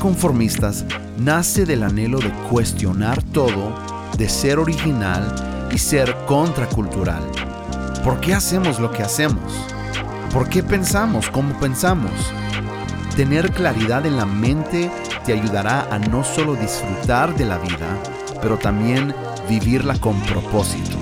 Conformistas nace del anhelo de cuestionar todo, de ser original y ser contracultural. ¿Por qué hacemos lo que hacemos? ¿Por qué pensamos como pensamos? Tener claridad en la mente te ayudará a no solo disfrutar de la vida, pero también vivirla con propósito.